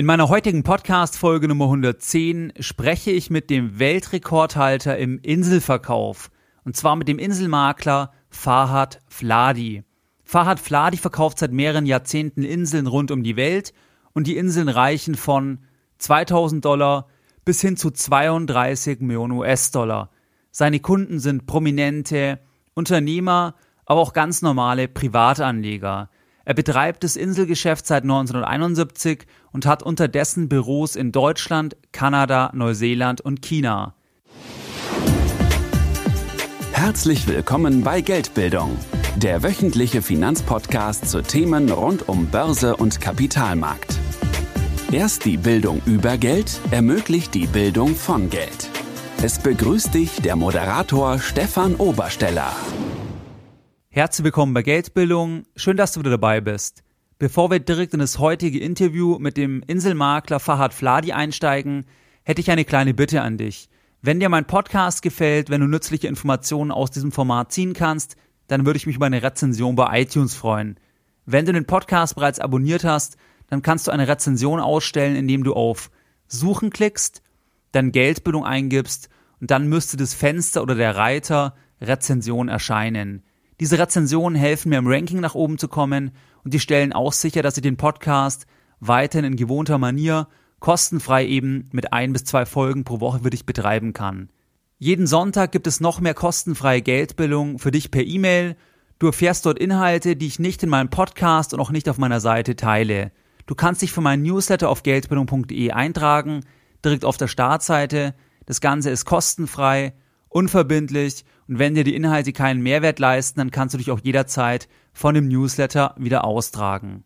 In meiner heutigen Podcast-Folge Nummer 110 spreche ich mit dem Weltrekordhalter im Inselverkauf. Und zwar mit dem Inselmakler Fahad Fladi. Fahad Fladi verkauft seit mehreren Jahrzehnten Inseln rund um die Welt und die Inseln reichen von 2000 Dollar bis hin zu 32 Millionen US-Dollar. Seine Kunden sind prominente Unternehmer, aber auch ganz normale Privatanleger. Er betreibt das Inselgeschäft seit 1971 und hat unterdessen Büros in Deutschland, Kanada, Neuseeland und China. Herzlich willkommen bei Geldbildung, der wöchentliche Finanzpodcast zu Themen rund um Börse und Kapitalmarkt. Erst die Bildung über Geld ermöglicht die Bildung von Geld. Es begrüßt dich der Moderator Stefan Obersteller. Herzlich willkommen bei Geldbildung. Schön, dass du wieder dabei bist. Bevor wir direkt in das heutige Interview mit dem Inselmakler Fahad Fladi einsteigen, hätte ich eine kleine Bitte an dich. Wenn dir mein Podcast gefällt, wenn du nützliche Informationen aus diesem Format ziehen kannst, dann würde ich mich über eine Rezension bei iTunes freuen. Wenn du den Podcast bereits abonniert hast, dann kannst du eine Rezension ausstellen, indem du auf Suchen klickst, dann Geldbildung eingibst und dann müsste das Fenster oder der Reiter Rezension erscheinen. Diese Rezensionen helfen mir im Ranking nach oben zu kommen und die stellen auch sicher, dass ich den Podcast weiterhin in gewohnter Manier kostenfrei eben mit ein bis zwei Folgen pro Woche für dich betreiben kann. Jeden Sonntag gibt es noch mehr kostenfreie Geldbildung für dich per E-Mail. Du erfährst dort Inhalte, die ich nicht in meinem Podcast und auch nicht auf meiner Seite teile. Du kannst dich für meinen Newsletter auf geldbildung.de eintragen, direkt auf der Startseite. Das Ganze ist kostenfrei, unverbindlich und wenn dir die Inhalte keinen Mehrwert leisten, dann kannst du dich auch jederzeit von dem Newsletter wieder austragen.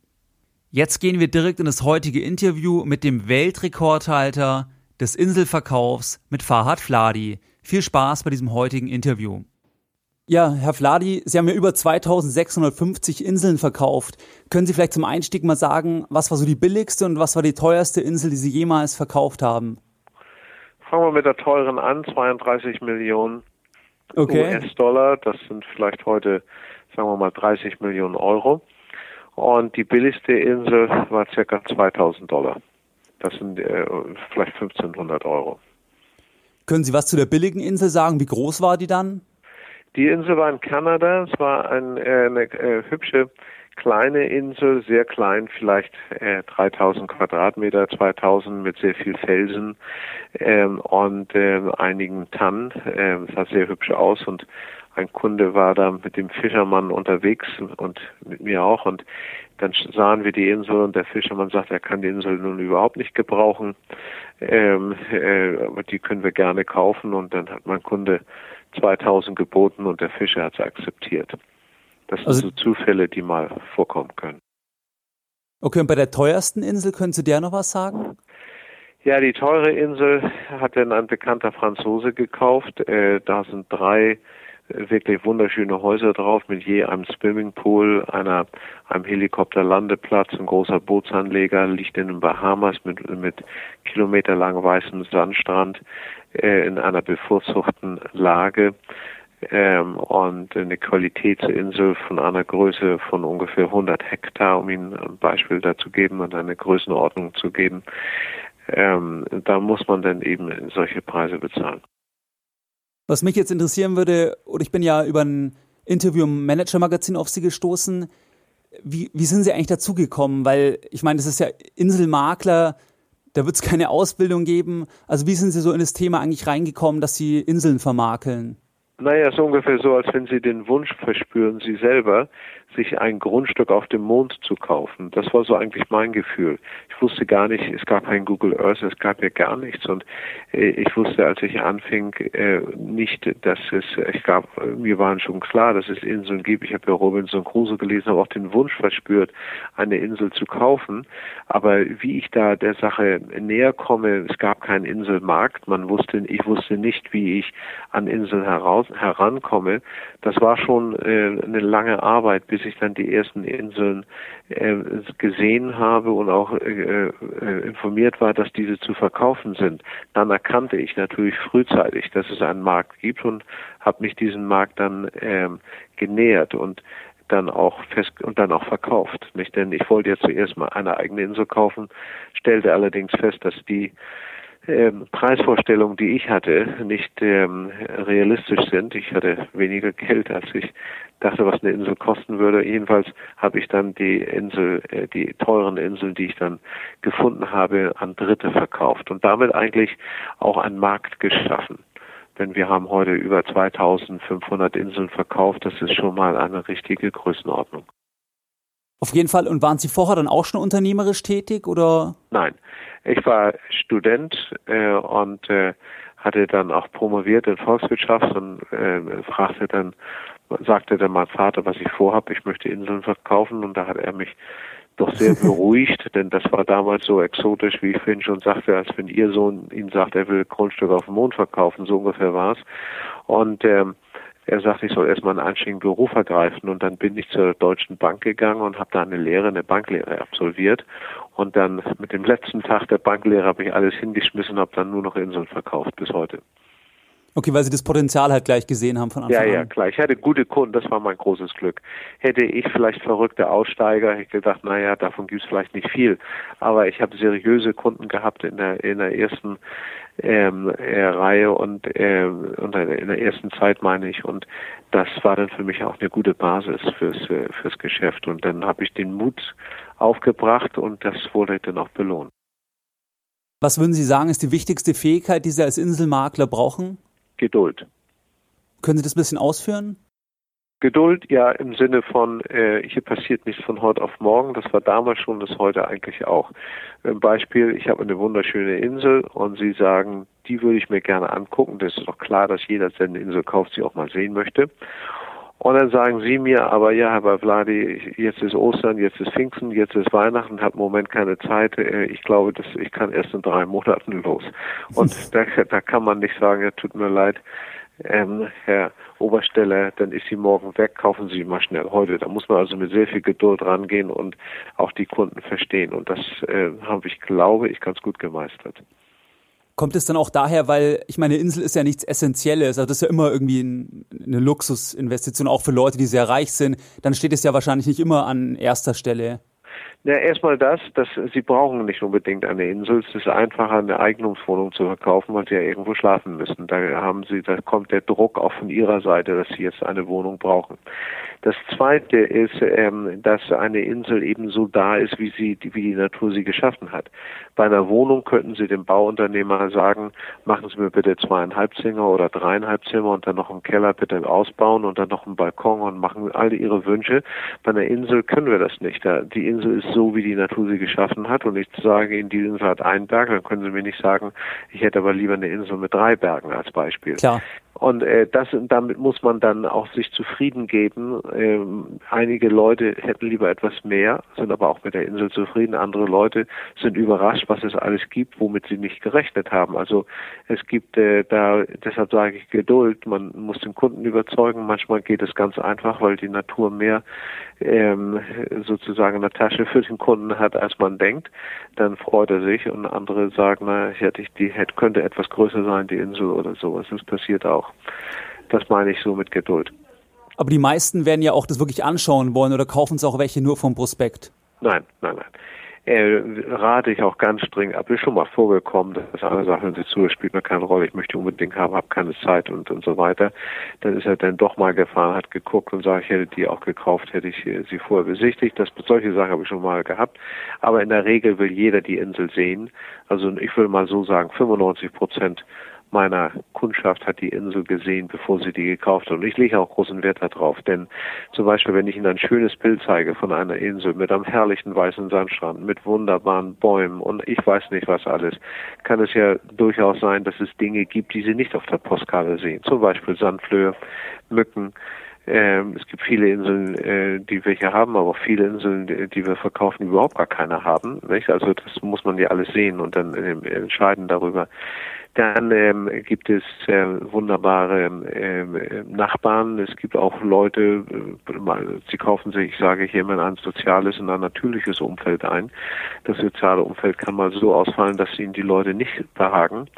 Jetzt gehen wir direkt in das heutige Interview mit dem Weltrekordhalter des Inselverkaufs mit Fahad Fladi. Viel Spaß bei diesem heutigen Interview. Ja, Herr Fladi, Sie haben ja über 2650 Inseln verkauft. Können Sie vielleicht zum Einstieg mal sagen, was war so die billigste und was war die teuerste Insel, die Sie jemals verkauft haben? Fangen wir mit der teuren an, 32 Millionen okay. US-Dollar. Das sind vielleicht heute, sagen wir mal, 30 Millionen Euro. Und die billigste Insel war circa 2000 Dollar. Das sind äh, vielleicht 1500 Euro. Können Sie was zu der billigen Insel sagen? Wie groß war die dann? Die Insel war in Kanada. Es war ein, äh, eine äh, hübsche kleine Insel, sehr klein, vielleicht äh, 3000 Quadratmeter, 2000 mit sehr viel Felsen ähm, und äh, einigen Tannen. Äh, sah sehr hübsch aus und ein Kunde war da mit dem Fischermann unterwegs und mit mir auch und dann sahen wir die Insel und der Fischermann sagt, er kann die Insel nun überhaupt nicht gebrauchen, ähm, äh, aber die können wir gerne kaufen und dann hat mein Kunde 2000 geboten und der Fischer hat es akzeptiert. Das sind also, so Zufälle, die mal vorkommen können. Okay, und bei der teuersten Insel können Sie der noch was sagen? Ja, die teure Insel hat dann ein bekannter Franzose gekauft. Äh, da sind drei äh, wirklich wunderschöne Häuser drauf mit je einem Swimmingpool, einer, einem Helikopterlandeplatz, ein großer Bootsanleger, liegt in den Bahamas mit, mit kilometerlang weißem Sandstrand äh, in einer bevorzugten Lage ähm, und eine Qualitätsinsel von einer Größe von ungefähr 100 Hektar, um Ihnen ein Beispiel dazu geben und eine Größenordnung zu geben. Ähm, da muss man dann eben solche Preise bezahlen. Was mich jetzt interessieren würde, oder ich bin ja über ein Interview im Manager-Magazin auf Sie gestoßen, wie, wie sind Sie eigentlich dazugekommen? Weil ich meine, das ist ja Inselmakler, da wird es keine Ausbildung geben. Also wie sind Sie so in das Thema eigentlich reingekommen, dass Sie Inseln vermakeln? Naja, so ungefähr so, als wenn Sie den Wunsch verspüren, Sie selber sich ein Grundstück auf dem Mond zu kaufen. Das war so eigentlich mein Gefühl. Ich wusste gar nicht, es gab kein Google Earth, es gab ja gar nichts. Und äh, ich wusste, als ich anfing, äh, nicht, dass es, ich gab, mir waren schon klar, dass es Inseln gibt. Ich habe ja Robinson Crusoe gelesen, habe auch den Wunsch verspürt, eine Insel zu kaufen. Aber wie ich da der Sache näher komme, es gab keinen Inselmarkt. Man wusste, ich wusste nicht, wie ich an Inseln heraus, herankomme. Das war schon äh, eine lange Arbeit, bis ich dann die ersten Inseln äh, gesehen habe und auch äh, äh, informiert war, dass diese zu verkaufen sind, dann erkannte ich natürlich frühzeitig, dass es einen Markt gibt und habe mich diesem Markt dann ähm, genähert. Und dann auch fest und dann auch verkauft. Nicht? Denn ich wollte ja zuerst mal eine eigene Insel kaufen, stellte allerdings fest, dass die ähm, Preisvorstellungen, die ich hatte, nicht ähm, realistisch sind. Ich hatte weniger Geld, als ich dachte, was eine Insel kosten würde. Jedenfalls habe ich dann die Insel, äh, die teuren Inseln, die ich dann gefunden habe, an Dritte verkauft und damit eigentlich auch einen Markt geschaffen. Denn wir haben heute über 2500 Inseln verkauft. Das ist schon mal eine richtige Größenordnung. Auf jeden Fall. Und waren Sie vorher dann auch schon unternehmerisch tätig oder? Nein, ich war Student äh, und äh, hatte dann auch promoviert in Volkswirtschaft und äh, fragte dann, sagte dann mein Vater, was ich vorhabe. Ich möchte Inseln verkaufen und da hat er mich doch sehr beruhigt, denn das war damals so exotisch, wie ich vorhin schon sagte, als wenn ihr Sohn ihn sagt, er will Grundstücke auf dem Mond verkaufen, so ungefähr war es. Und ähm, er sagte, ich soll erstmal einen anständigen Beruf ergreifen und dann bin ich zur Deutschen Bank gegangen und habe da eine Lehre, eine Banklehre absolviert und dann mit dem letzten Tag der Banklehre habe ich alles hingeschmissen, habe dann nur noch Inseln verkauft bis heute. Okay, weil Sie das Potenzial halt gleich gesehen haben von Anfang an. Ja, ja, klar. Ich hatte gute Kunden, das war mein großes Glück. Hätte ich vielleicht verrückte Aussteiger, hätte ich gedacht, naja, davon gibt es vielleicht nicht viel. Aber ich habe seriöse Kunden gehabt in der, in der ersten ähm, äh, Reihe und, äh, und in der ersten Zeit meine ich und das war dann für mich auch eine gute Basis fürs äh, fürs Geschäft und dann habe ich den Mut aufgebracht und das wurde dann auch belohnt. Was würden Sie sagen, ist die wichtigste Fähigkeit, die Sie als Inselmakler brauchen? Geduld. Können Sie das ein bisschen ausführen? Geduld, ja, im Sinne von, äh, hier passiert nichts von heute auf morgen. Das war damals schon, das heute eigentlich auch. Ein Beispiel, ich habe eine wunderschöne Insel und Sie sagen, die würde ich mir gerne angucken. Das ist doch klar, dass jeder, der eine Insel kauft, sie auch mal sehen möchte. Und dann sagen Sie mir, aber ja, Herr Bavladi, jetzt ist Ostern, jetzt ist Pfingsten, jetzt ist Weihnachten, habe im Moment keine Zeit. Äh, ich glaube, dass ich kann erst in drei Monaten los. Und da, da kann man nicht sagen, ja, tut mir leid, ähm, Herr Obersteller, dann ist sie morgen weg, kaufen Sie mal schnell heute. Da muss man also mit sehr viel Geduld rangehen und auch die Kunden verstehen. Und das äh, habe ich, glaube ich, ganz gut gemeistert. Kommt es dann auch daher, weil ich meine, Insel ist ja nichts Essentielles, also das ist ja immer irgendwie ein, eine Luxusinvestition, auch für Leute, die sehr reich sind. Dann steht es ja wahrscheinlich nicht immer an erster Stelle. Ja, erstmal das, dass Sie brauchen nicht unbedingt eine Insel. Es ist einfacher, eine Eigentumswohnung zu verkaufen, weil Sie ja irgendwo schlafen müssen. Da haben Sie, da kommt der Druck auch von Ihrer Seite, dass Sie jetzt eine Wohnung brauchen. Das zweite ist, ähm, dass eine Insel eben so da ist, wie sie, wie die Natur sie geschaffen hat. Bei einer Wohnung könnten Sie dem Bauunternehmer sagen, machen Sie mir bitte zweieinhalb Zimmer oder dreieinhalb Zimmer und dann noch einen Keller bitte ausbauen und dann noch einen Balkon und machen alle Ihre Wünsche. Bei einer Insel können wir das nicht. Die Insel ist so, wie die Natur sie geschaffen hat und ich sage Ihnen, die Insel hat einen Berg, dann können Sie mir nicht sagen, ich hätte aber lieber eine Insel mit drei Bergen als Beispiel. Klar. Und äh, das, damit muss man dann auch sich zufrieden geben. Ähm, einige Leute hätten lieber etwas mehr, sind aber auch mit der Insel zufrieden. Andere Leute sind überrascht, was es alles gibt, womit sie nicht gerechnet haben. Also es gibt äh, da, deshalb sage ich Geduld. Man muss den Kunden überzeugen. Manchmal geht es ganz einfach, weil die Natur mehr ähm, sozusagen eine Tasche für den Kunden hat, als man denkt. Dann freut er sich und andere sagen, na, hätte ich die, hätte, könnte etwas größer sein, die Insel oder sowas. Das passiert auch. Das meine ich so mit Geduld. Aber die meisten werden ja auch das wirklich anschauen wollen oder kaufen es auch welche nur vom Prospekt? Nein, nein, nein. Äh, rate ich auch ganz streng ab. Ist schon mal vorgekommen, dass eine Sache sie zu, spielt mir keine Rolle, ich möchte unbedingt haben, habe keine Zeit und, und so weiter. Dann ist er dann doch mal gefahren, hat geguckt und sagt, ich hätte die auch gekauft, hätte ich äh, sie vorher besichtigt. Das, solche Sachen habe ich schon mal gehabt. Aber in der Regel will jeder die Insel sehen. Also ich will mal so sagen, 95 Prozent meiner Kundschaft hat die Insel gesehen, bevor sie die gekauft hat. Und ich lege auch großen Wert darauf, denn zum Beispiel, wenn ich Ihnen ein schönes Bild zeige von einer Insel mit einem herrlichen weißen Sandstrand, mit wunderbaren Bäumen und ich weiß nicht was alles, kann es ja durchaus sein, dass es Dinge gibt, die Sie nicht auf der Postkarte sehen. Zum Beispiel Sandflöhe, Mücken, ähm, es gibt viele Inseln, äh, die wir hier haben, aber auch viele Inseln, die, die wir verkaufen, die überhaupt gar keine haben. Nicht? Also das muss man ja alles sehen und dann äh, entscheiden darüber. Dann ähm, gibt es äh, wunderbare äh, Nachbarn. Es gibt auch Leute, äh, sie kaufen sich, ich sage hier immer, ein soziales und ein natürliches Umfeld ein. Das soziale Umfeld kann mal so ausfallen, dass ihnen die Leute nicht behagen.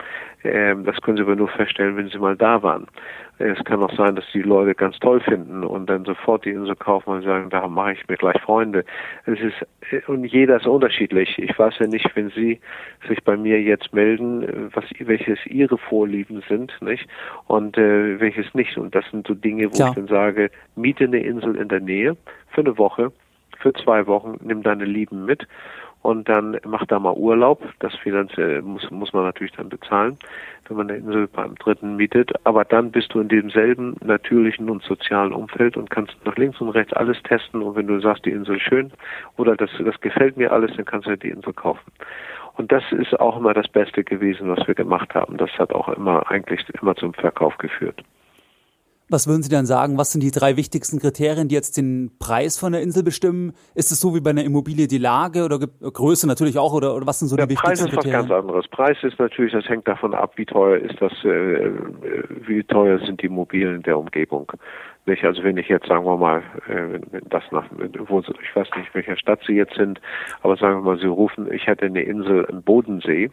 Ähm, das können sie aber nur feststellen, wenn sie mal da waren. Es kann auch sein, dass die Leute ganz toll finden und dann sofort die Insel kaufen und sagen, da mache ich mir gleich Freunde. Es ist und jeder ist unterschiedlich. Ich weiß ja nicht, wenn Sie sich bei mir jetzt melden, was welches Ihre Vorlieben sind, nicht und äh, welches nicht. Und das sind so Dinge, wo ja. ich dann sage, miete eine Insel in der Nähe für eine Woche, für zwei Wochen, nimm deine Lieben mit und dann macht da mal Urlaub. Das finanziell muss, muss man natürlich dann bezahlen, wenn man eine Insel beim Dritten mietet. Aber dann bist du in demselben natürlichen und sozialen Umfeld und kannst nach links und rechts alles testen. Und wenn du sagst, die Insel ist schön oder das, das gefällt mir alles, dann kannst du die Insel kaufen. Und das ist auch immer das Beste gewesen, was wir gemacht haben. Das hat auch immer eigentlich immer zum Verkauf geführt. Was würden Sie dann sagen? Was sind die drei wichtigsten Kriterien, die jetzt den Preis von der Insel bestimmen? Ist es so wie bei einer Immobilie die Lage oder Größe natürlich auch oder, oder was sind so der die wichtigsten Kriterien? Preis ist was ganz anderes. Preis ist natürlich, das hängt davon ab, wie teuer ist das, äh, wie teuer sind die Immobilien der Umgebung. Nicht? Also wenn ich jetzt, sagen wir mal, äh, das nach, wo, ich weiß nicht, welcher Stadt Sie jetzt sind, aber sagen wir mal, Sie rufen, ich hätte eine Insel im Bodensee,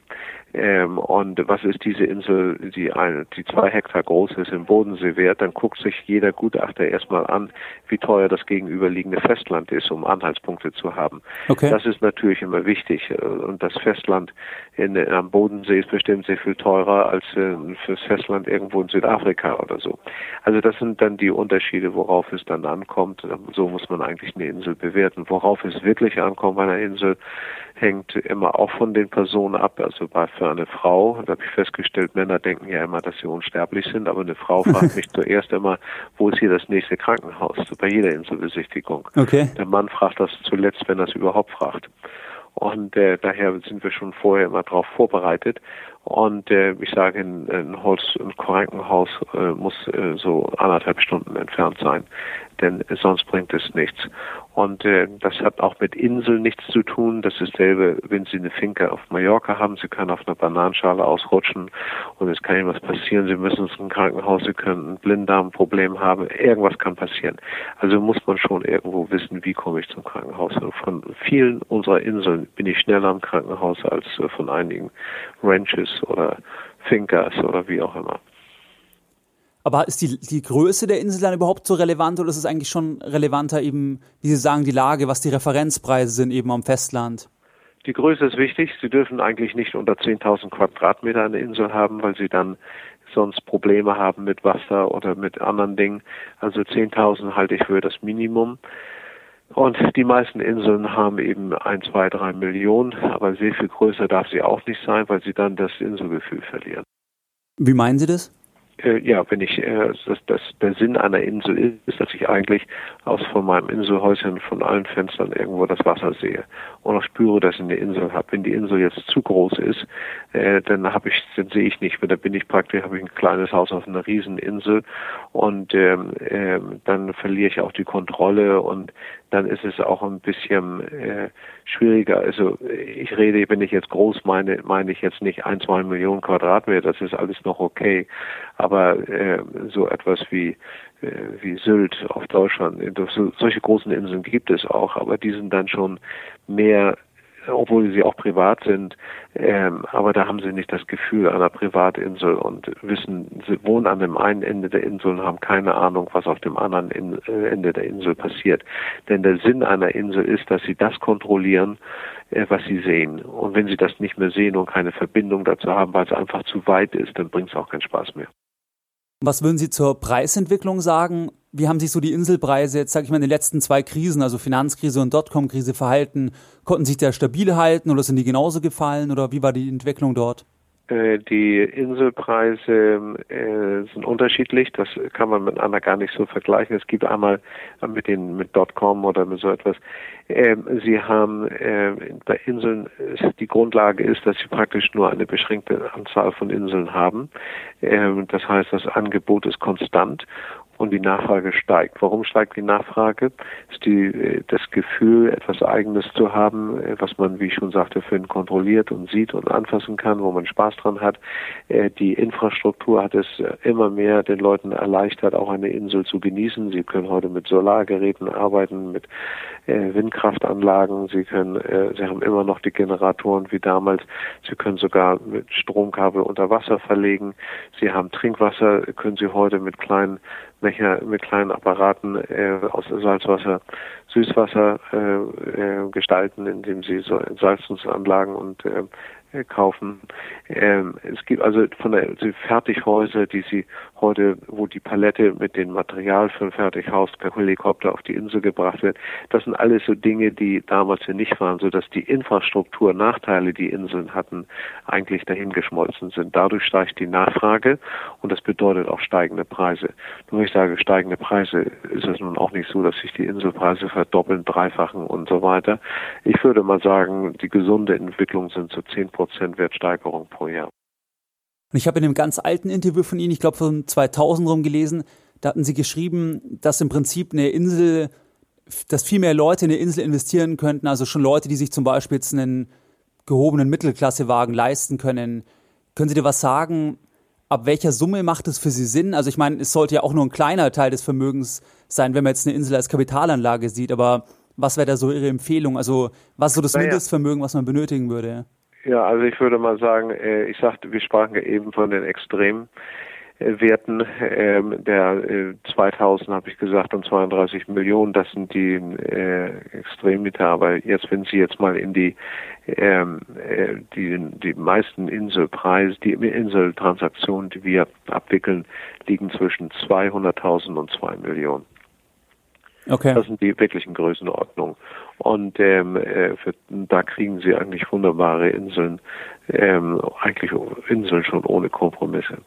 ähm, und was ist diese Insel, die eine, die zwei Hektar groß ist im Bodensee wert, dann guckt sich jeder Gutachter erstmal an, wie teuer das gegenüberliegende Festland ist, um Anhaltspunkte zu haben. Okay. Das ist natürlich immer wichtig. Und das Festland in, am Bodensee ist bestimmt sehr viel teurer als äh, fürs Festland irgendwo in Südafrika oder so. Also das sind dann die Unterschiede, worauf es dann ankommt. So muss man eigentlich eine Insel bewerten. Worauf es wirklich ankommt bei einer Insel, hängt immer auch von den Personen ab. Also bei für eine Frau, da habe ich festgestellt, Männer denken ja immer, dass sie unsterblich sind, aber eine Frau fragt mich zuerst immer, wo ist hier das nächste Krankenhaus? Bei jeder Inselbesichtigung. Okay. Der Mann fragt das zuletzt, wenn er es überhaupt fragt. Und äh, daher sind wir schon vorher immer darauf vorbereitet. Und äh, ich sage, ein, ein Holz, ein Krankenhaus äh, muss äh, so anderthalb Stunden entfernt sein, denn sonst bringt es nichts. Und äh, das hat auch mit Inseln nichts zu tun. Das ist dasselbe, wenn Sie eine Finke auf Mallorca haben. Sie können auf einer Bananenschale ausrutschen und es kann Ihnen was passieren. Sie müssen ins Krankenhaus, Sie können ein Blinddarmproblem haben. Irgendwas kann passieren. Also muss man schon irgendwo wissen, wie komme ich zum Krankenhaus. Und von vielen unserer Inseln bin ich schneller am Krankenhaus als äh, von einigen Ranches oder Finkers oder wie auch immer. Aber ist die, die Größe der Insel dann überhaupt so relevant oder ist es eigentlich schon relevanter eben, wie Sie sagen, die Lage, was die Referenzpreise sind eben am Festland? Die Größe ist wichtig. Sie dürfen eigentlich nicht unter 10.000 Quadratmeter eine Insel haben, weil Sie dann sonst Probleme haben mit Wasser oder mit anderen Dingen. Also 10.000 halte ich für das Minimum. Und die meisten Inseln haben eben ein, zwei, drei Millionen, aber sehr viel größer darf sie auch nicht sein, weil sie dann das Inselgefühl verlieren. Wie meinen Sie das? Äh, ja, wenn ich, äh, das, das, der Sinn einer Insel ist, dass ich eigentlich aus von meinem Inselhäuschen von allen Fenstern irgendwo das Wasser sehe und auch spüre, dass ich eine Insel habe. Wenn die Insel jetzt zu groß ist, äh, dann habe ich, dann sehe ich nicht mehr. Da bin ich praktisch, habe ich ein kleines Haus auf einer Rieseninsel und ähm, äh, dann verliere ich auch die Kontrolle und dann ist es auch ein bisschen äh, schwieriger. Also ich rede, wenn ich jetzt groß meine, meine ich jetzt nicht ein, zwei Millionen Quadratmeter, das ist alles noch okay. Aber äh, so etwas wie äh, wie Sylt auf Deutschland, so, solche großen Inseln gibt es auch, aber die sind dann schon mehr obwohl sie auch privat sind, ähm, aber da haben sie nicht das Gefühl einer Privatinsel und wissen, sie wohnen an dem einen Ende der Insel und haben keine Ahnung, was auf dem anderen in, äh, Ende der Insel passiert. Denn der Sinn einer Insel ist, dass sie das kontrollieren, äh, was sie sehen. Und wenn sie das nicht mehr sehen und keine Verbindung dazu haben, weil es einfach zu weit ist, dann bringt es auch keinen Spaß mehr. Was würden Sie zur Preisentwicklung sagen? Wie haben sich so die Inselpreise jetzt, sage ich mal, in den letzten zwei Krisen, also Finanzkrise und Dotcom-Krise verhalten? Konnten sich der stabil halten oder sind die genauso gefallen oder wie war die Entwicklung dort? Äh, die Inselpreise äh, sind unterschiedlich. Das kann man miteinander gar nicht so vergleichen. Es gibt einmal mit den mit .com oder mit so etwas. Ähm, sie haben äh, bei Inseln die Grundlage ist, dass sie praktisch nur eine beschränkte Anzahl von Inseln haben. Ähm, das heißt, das Angebot ist konstant und die Nachfrage steigt. Warum steigt die Nachfrage? Ist die, äh, das Gefühl, etwas Eigenes zu haben, äh, was man, wie ich schon sagte, für ihn kontrolliert und sieht und anfassen kann, wo man Spaß dran hat. Äh, die Infrastruktur hat es immer mehr den Leuten erleichtert, auch eine Insel zu genießen. Sie können heute mit Solargeräten arbeiten, mit Windkraftanlagen. Sie können, sie haben immer noch die Generatoren wie damals. Sie können sogar mit Stromkabel unter Wasser verlegen. Sie haben Trinkwasser, können Sie heute mit kleinen Becher, mit kleinen Apparaten äh, aus Salzwasser, Süßwasser äh, äh, gestalten, indem Sie so Salzungsanlagen und äh, kaufen. Ähm, es gibt also von der also Fertighäuser, die sie heute, wo die Palette mit dem Material für ein Fertighaus per Helikopter auf die Insel gebracht wird, das sind alles so Dinge, die damals ja nicht waren, so dass die Infrastruktur Nachteile, die Inseln hatten, eigentlich dahingeschmolzen sind. Dadurch steigt die Nachfrage und das bedeutet auch steigende Preise. Nur ich sage steigende Preise, ist es nun auch nicht so, dass sich die Inselpreise verdoppeln, dreifachen und so weiter. Ich würde mal sagen, die gesunde Entwicklung sind so zehn Prozent Prozent Wertsteigerung pro Jahr. Und ich habe in einem ganz alten Interview von Ihnen, ich glaube von 2000 rum gelesen, da hatten Sie geschrieben, dass im Prinzip eine Insel, dass viel mehr Leute in eine Insel investieren könnten, also schon Leute, die sich zum Beispiel jetzt einen gehobenen Mittelklassewagen leisten können. Können Sie dir was sagen, ab welcher Summe macht es für Sie Sinn? Also ich meine, es sollte ja auch nur ein kleiner Teil des Vermögens sein, wenn man jetzt eine Insel als Kapitalanlage sieht, aber was wäre da so Ihre Empfehlung? Also was ist so das naja. Mindestvermögen, was man benötigen würde? Ja, also ich würde mal sagen, äh, ich sagte, wir sprachen ja eben von den Extremwerten. Ähm, der äh, 2000 habe ich gesagt und 32 Millionen, das sind die äh, Extremmeter. Aber jetzt, wenn Sie jetzt mal in die ähm, äh, die die meisten Inselpreise, die Inseltransaktionen, die wir abwickeln, liegen zwischen 200.000 und 2 Millionen. Okay. Das sind die wirklichen Größenordnungen. Und ähm, äh, für, da kriegen sie eigentlich wunderbare Inseln, ähm, eigentlich Inseln schon ohne Kompromisse.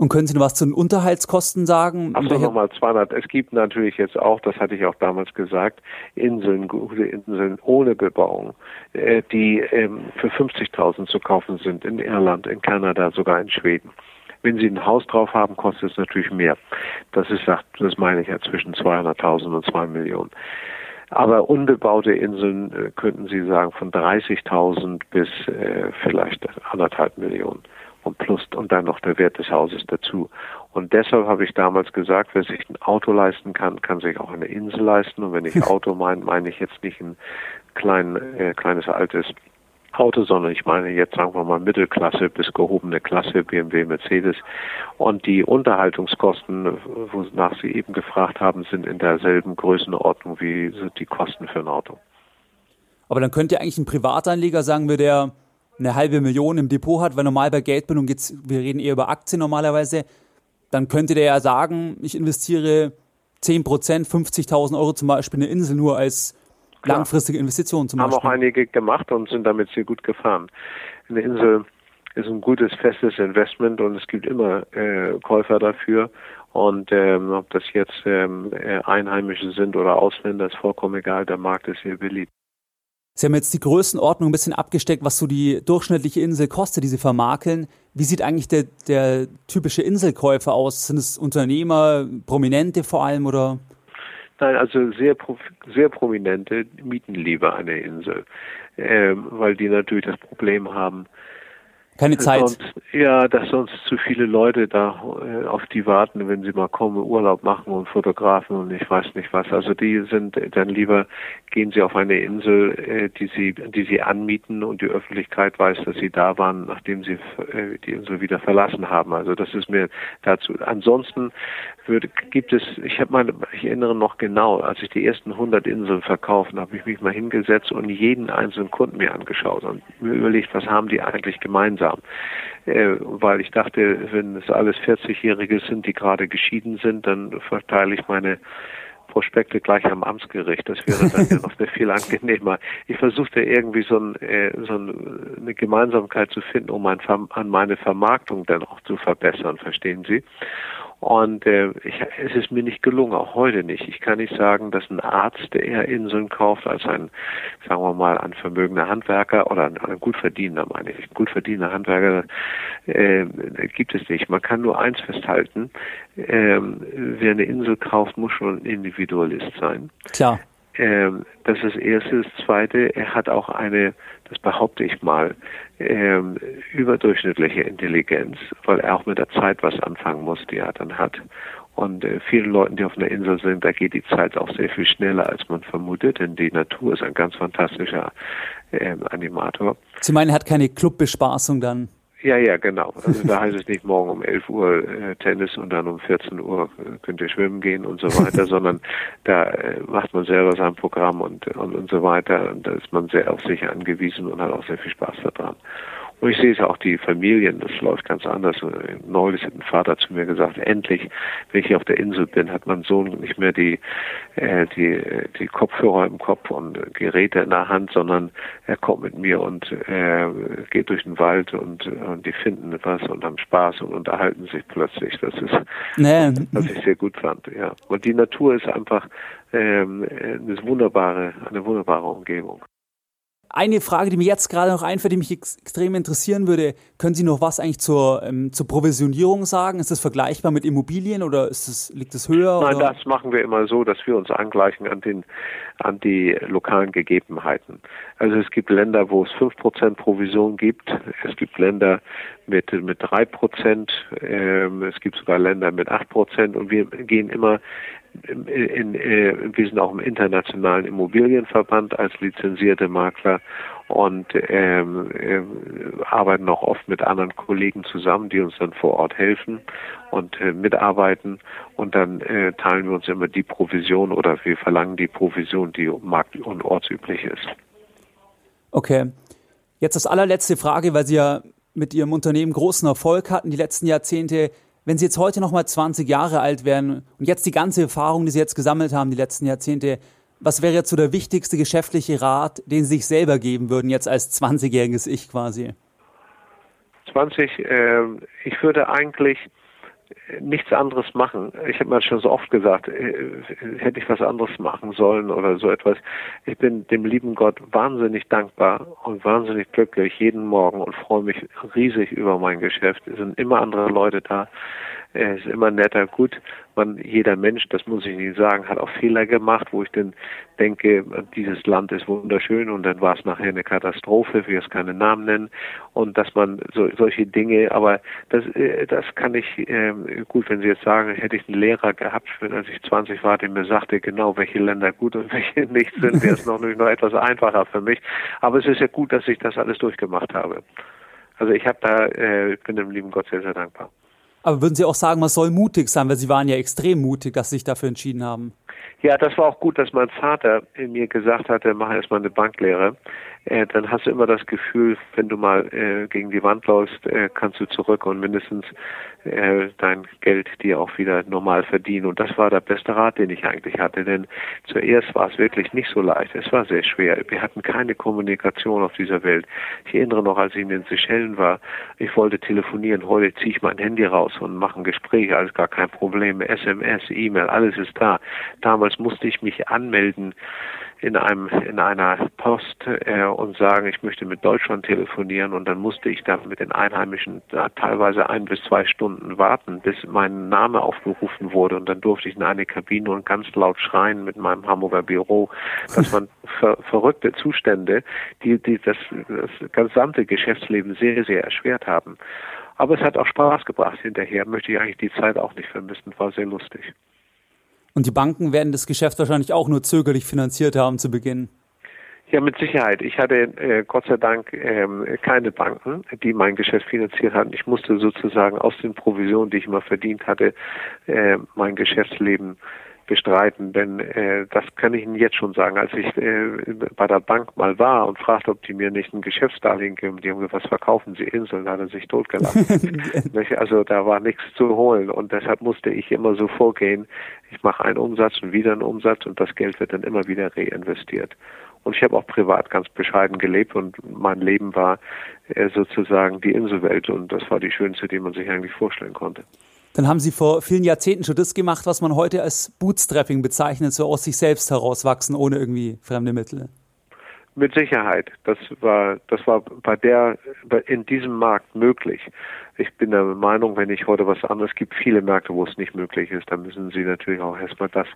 Und können Sie noch was zu den Unterhaltskosten sagen? Ach so, nochmal 200. Es gibt natürlich jetzt auch, das hatte ich auch damals gesagt, Inseln, gute Inseln ohne Bebauung, äh, die ähm, für 50.000 zu kaufen sind in Irland, in Kanada, sogar in Schweden. Wenn Sie ein Haus drauf haben, kostet es natürlich mehr. Das ist, das meine ich ja, zwischen 200.000 und 2 Millionen. Aber unbebaute Inseln äh, könnten Sie sagen von 30.000 bis äh, vielleicht anderthalb Millionen und plus und dann noch der Wert des Hauses dazu. Und deshalb habe ich damals gesagt, wer sich ein Auto leisten kann, kann sich auch eine Insel leisten. Und wenn ich Auto meine, meine ich jetzt nicht ein klein, äh, kleines altes Auto, sondern ich meine jetzt sagen wir mal Mittelklasse bis gehobene Klasse, BMW, Mercedes. Und die Unterhaltungskosten, wonach Sie eben gefragt haben, sind in derselben Größenordnung wie die Kosten für ein Auto. Aber dann könnte eigentlich ein Privatanleger sagen, wir der eine halbe Million im Depot hat, weil normal bei Geldbindung geht's, wir reden eher über Aktien normalerweise, dann könnte der ja sagen, ich investiere 10 Prozent, 50.000 Euro zum Beispiel in eine Insel nur als Klar. langfristige Investitionen zum Haben Beispiel. Haben auch einige gemacht und sind damit sehr gut gefahren. Eine Insel ist ein gutes, festes Investment und es gibt immer äh, Käufer dafür. Und ähm, ob das jetzt ähm, äh, Einheimische sind oder Ausländer, ist vollkommen egal. Der Markt ist hier beliebt. Sie haben jetzt die Größenordnung ein bisschen abgesteckt, was so die durchschnittliche Insel kostet, die Sie vermakeln. Wie sieht eigentlich der, der typische Inselkäufer aus? Sind es Unternehmer, Prominente vor allem oder? Nein, also sehr, sehr prominente mieten lieber eine Insel, äh, weil die natürlich das Problem haben, keine Zeit. Sonst, ja, dass sonst zu viele Leute da äh, auf die warten, wenn sie mal kommen, Urlaub machen und fotografen und ich weiß nicht was. Also die sind dann lieber gehen sie auf eine Insel, äh, die sie die sie anmieten und die Öffentlichkeit weiß, dass sie da waren, nachdem sie äh, die Insel wieder verlassen haben. Also das ist mir dazu. Ansonsten würde, gibt es, ich habe meine, ich erinnere noch genau, als ich die ersten 100 Inseln verkaufen, habe ich mich mal hingesetzt und jeden einzelnen Kunden mir angeschaut und mir überlegt, was haben die eigentlich gemeinsam? Äh, weil ich dachte, wenn es alles 40-Jährige sind, die gerade geschieden sind, dann verteile ich meine Prospekte gleich am Amtsgericht. Das wäre dann ja noch sehr viel angenehmer. Ich versuchte irgendwie so, ein, äh, so ein, eine Gemeinsamkeit zu finden, um mein, an meine Vermarktung dann auch zu verbessern, verstehen Sie? Und äh, ich, es ist mir nicht gelungen, auch heute nicht. Ich kann nicht sagen, dass ein Arzt, eher Inseln kauft als ein, sagen wir mal, ein vermögender Handwerker oder ein, ein gut verdienender, meine ich, ein gut verdienender Handwerker, äh, gibt es nicht. Man kann nur eins festhalten, äh, wer eine Insel kauft, muss schon ein Individualist sein. Klar. Ähm, das ist das Erste. Das Zweite, er hat auch eine, das behaupte ich mal, ähm, überdurchschnittliche Intelligenz, weil er auch mit der Zeit was anfangen muss, die er dann hat. Und äh, vielen Leuten, die auf einer Insel sind, da geht die Zeit auch sehr viel schneller, als man vermutet, denn die Natur ist ein ganz fantastischer äh, Animator. Sie meinen, er hat keine Clubbespaßung dann? Ja, ja, genau. Also da heißt es nicht morgen um 11 Uhr äh, Tennis und dann um 14 Uhr äh, könnt ihr schwimmen gehen und so weiter, sondern da äh, macht man selber sein Programm und, und, und so weiter und da ist man sehr auf sich angewiesen und hat auch sehr viel Spaß daran. Und ich sehe es auch die Familien, das läuft ganz anders. Neulich hat ein Vater zu mir gesagt, endlich, wenn ich hier auf der Insel bin, hat mein Sohn nicht mehr die, äh, die, die Kopfhörer im Kopf und Geräte in der Hand, sondern er kommt mit mir und äh, geht durch den Wald und, und die finden was und haben Spaß und unterhalten sich plötzlich. Das ist, nee. was ich sehr gut fand, ja. Und die Natur ist einfach ähm, eine wunderbare, eine wunderbare Umgebung. Eine Frage, die mir jetzt gerade noch einfällt, die mich ex extrem interessieren würde, können Sie noch was eigentlich zur, ähm, zur Provisionierung sagen? Ist das vergleichbar mit Immobilien oder ist das, liegt es höher? Nein, oder? das machen wir immer so, dass wir uns angleichen an, den, an die lokalen Gegebenheiten. Also es gibt Länder, wo es 5% Provision gibt. Es gibt Länder mit, mit 3%. Ähm, es gibt sogar Länder mit 8%. Und wir gehen immer in, in, äh, wir sind auch im internationalen Immobilienverband als lizenzierte Makler und ähm, äh, arbeiten auch oft mit anderen Kollegen zusammen, die uns dann vor Ort helfen und äh, mitarbeiten und dann äh, teilen wir uns immer die Provision oder wir verlangen die Provision, die markt- und ortsüblich ist. Okay. Jetzt das allerletzte Frage, weil Sie ja mit Ihrem Unternehmen großen Erfolg hatten die letzten Jahrzehnte. Wenn Sie jetzt heute noch mal 20 Jahre alt wären und jetzt die ganze Erfahrung, die Sie jetzt gesammelt haben, die letzten Jahrzehnte, was wäre jetzt so der wichtigste geschäftliche Rat, den Sie sich selber geben würden, jetzt als 20-jähriges Ich quasi? 20, äh, ich würde eigentlich nichts anderes machen. Ich habe mir schon so oft gesagt, äh, hätte ich was anderes machen sollen oder so etwas. Ich bin dem lieben Gott wahnsinnig dankbar und wahnsinnig glücklich jeden Morgen und freue mich riesig über mein Geschäft. Es sind immer andere Leute da, er ist immer netter, gut. Man, jeder Mensch, das muss ich nicht sagen, hat auch Fehler gemacht, wo ich dann denke, dieses Land ist wunderschön und dann war es nachher eine Katastrophe, ich will jetzt keine Namen nennen und dass man so, solche Dinge, aber das, äh, das kann ich, äh, gut, wenn Sie jetzt sagen, hätte ich einen Lehrer gehabt, als ich 20 war, der mir sagte genau, welche Länder gut und welche nicht sind, wäre es noch, noch etwas einfacher für mich. Aber es ist ja gut, dass ich das alles durchgemacht habe. Also ich habe da, äh, bin dem lieben Gott sehr, sehr dankbar. Aber würden Sie auch sagen, man soll mutig sein, weil Sie waren ja extrem mutig, dass Sie sich dafür entschieden haben? Ja, das war auch gut, dass mein Vater mir gesagt hatte, mach erstmal eine Banklehre. Äh, dann hast du immer das Gefühl, wenn du mal äh, gegen die Wand läufst, äh, kannst du zurück und mindestens äh, dein Geld dir auch wieder normal verdienen. Und das war der beste Rat, den ich eigentlich hatte. Denn zuerst war es wirklich nicht so leicht. Es war sehr schwer. Wir hatten keine Kommunikation auf dieser Welt. Ich erinnere noch, als ich in den Seychellen war, ich wollte telefonieren. Heute ziehe ich mein Handy raus und mache ein Gespräch. Alles gar kein Problem. SMS, E-Mail, alles ist da. Damals musste ich mich anmelden in einem in einer Post äh, und sagen, ich möchte mit Deutschland telefonieren und dann musste ich da mit den Einheimischen da teilweise ein bis zwei Stunden warten, bis mein Name aufgerufen wurde und dann durfte ich in eine Kabine und ganz laut schreien mit meinem Hamburger Büro. Das waren ver verrückte Zustände, die, die das, das gesamte Geschäftsleben sehr, sehr erschwert haben. Aber es hat auch Spaß gebracht hinterher, möchte ich eigentlich die Zeit auch nicht vermissen, war sehr lustig. Und die Banken werden das Geschäft wahrscheinlich auch nur zögerlich finanziert haben zu Beginn. Ja, mit Sicherheit. Ich hatte äh, Gott sei Dank ähm, keine Banken, die mein Geschäft finanziert hatten. Ich musste sozusagen aus den Provisionen, die ich immer verdient hatte, äh, mein Geschäftsleben bestreiten, denn äh, das kann ich Ihnen jetzt schon sagen. Als ich äh, bei der Bank mal war und fragte, ob die mir nicht ein Geschäftsdarlehen geben, die haben gesagt, was verkaufen Sie Inseln, da hat er sich totgelassen. also da war nichts zu holen und deshalb musste ich immer so vorgehen, ich mache einen Umsatz und wieder einen Umsatz und das Geld wird dann immer wieder reinvestiert. Und ich habe auch privat ganz bescheiden gelebt und mein Leben war äh, sozusagen die Inselwelt und das war die schönste, die man sich eigentlich vorstellen konnte. Dann haben Sie vor vielen Jahrzehnten schon das gemacht, was man heute als Bootstrapping bezeichnet, so aus sich selbst herauswachsen, ohne irgendwie fremde Mittel. Mit Sicherheit. Das war, das war bei der, in diesem Markt möglich. Ich bin der Meinung, wenn ich heute was anderes, es gibt viele Märkte, wo es nicht möglich ist, dann müssen Sie natürlich auch erstmal das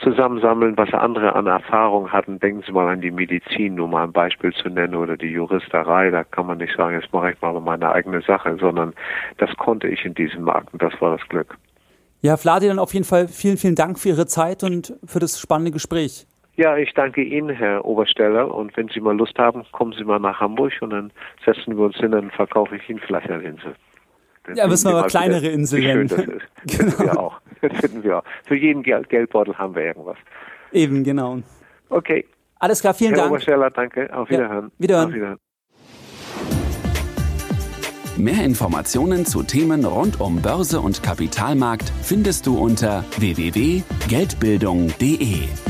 zusammensammeln, was andere an Erfahrung hatten. Denken Sie mal an die Medizin, nur mal ein Beispiel zu nennen, oder die Juristerei. Da kann man nicht sagen, jetzt mache ich mal meine eigene Sache, sondern das konnte ich in diesem Markt und das war das Glück. Ja, Vladi, dann auf jeden Fall vielen, vielen Dank für Ihre Zeit und für das spannende Gespräch. Ja, ich danke Ihnen, Herr Obersteller. Und wenn Sie mal Lust haben, kommen Sie mal nach Hamburg und dann setzen wir uns hin, dann verkaufe ich Ihnen vielleicht eine Insel. Dann ja, müssen wir mal kleinere Inseln nennen. Das, ist. das genau. finden wir auch. Das finden wir auch. Für jeden Geld Geldbeutel haben wir irgendwas. Eben, genau. Okay. Alles klar, vielen Herr Dank. Herr Obersteller, danke. Auf Wiederhören. Ja, wiederhören. Auf Wiederhören. Mehr Informationen zu Themen rund um Börse und Kapitalmarkt findest du unter www.geldbildung.de.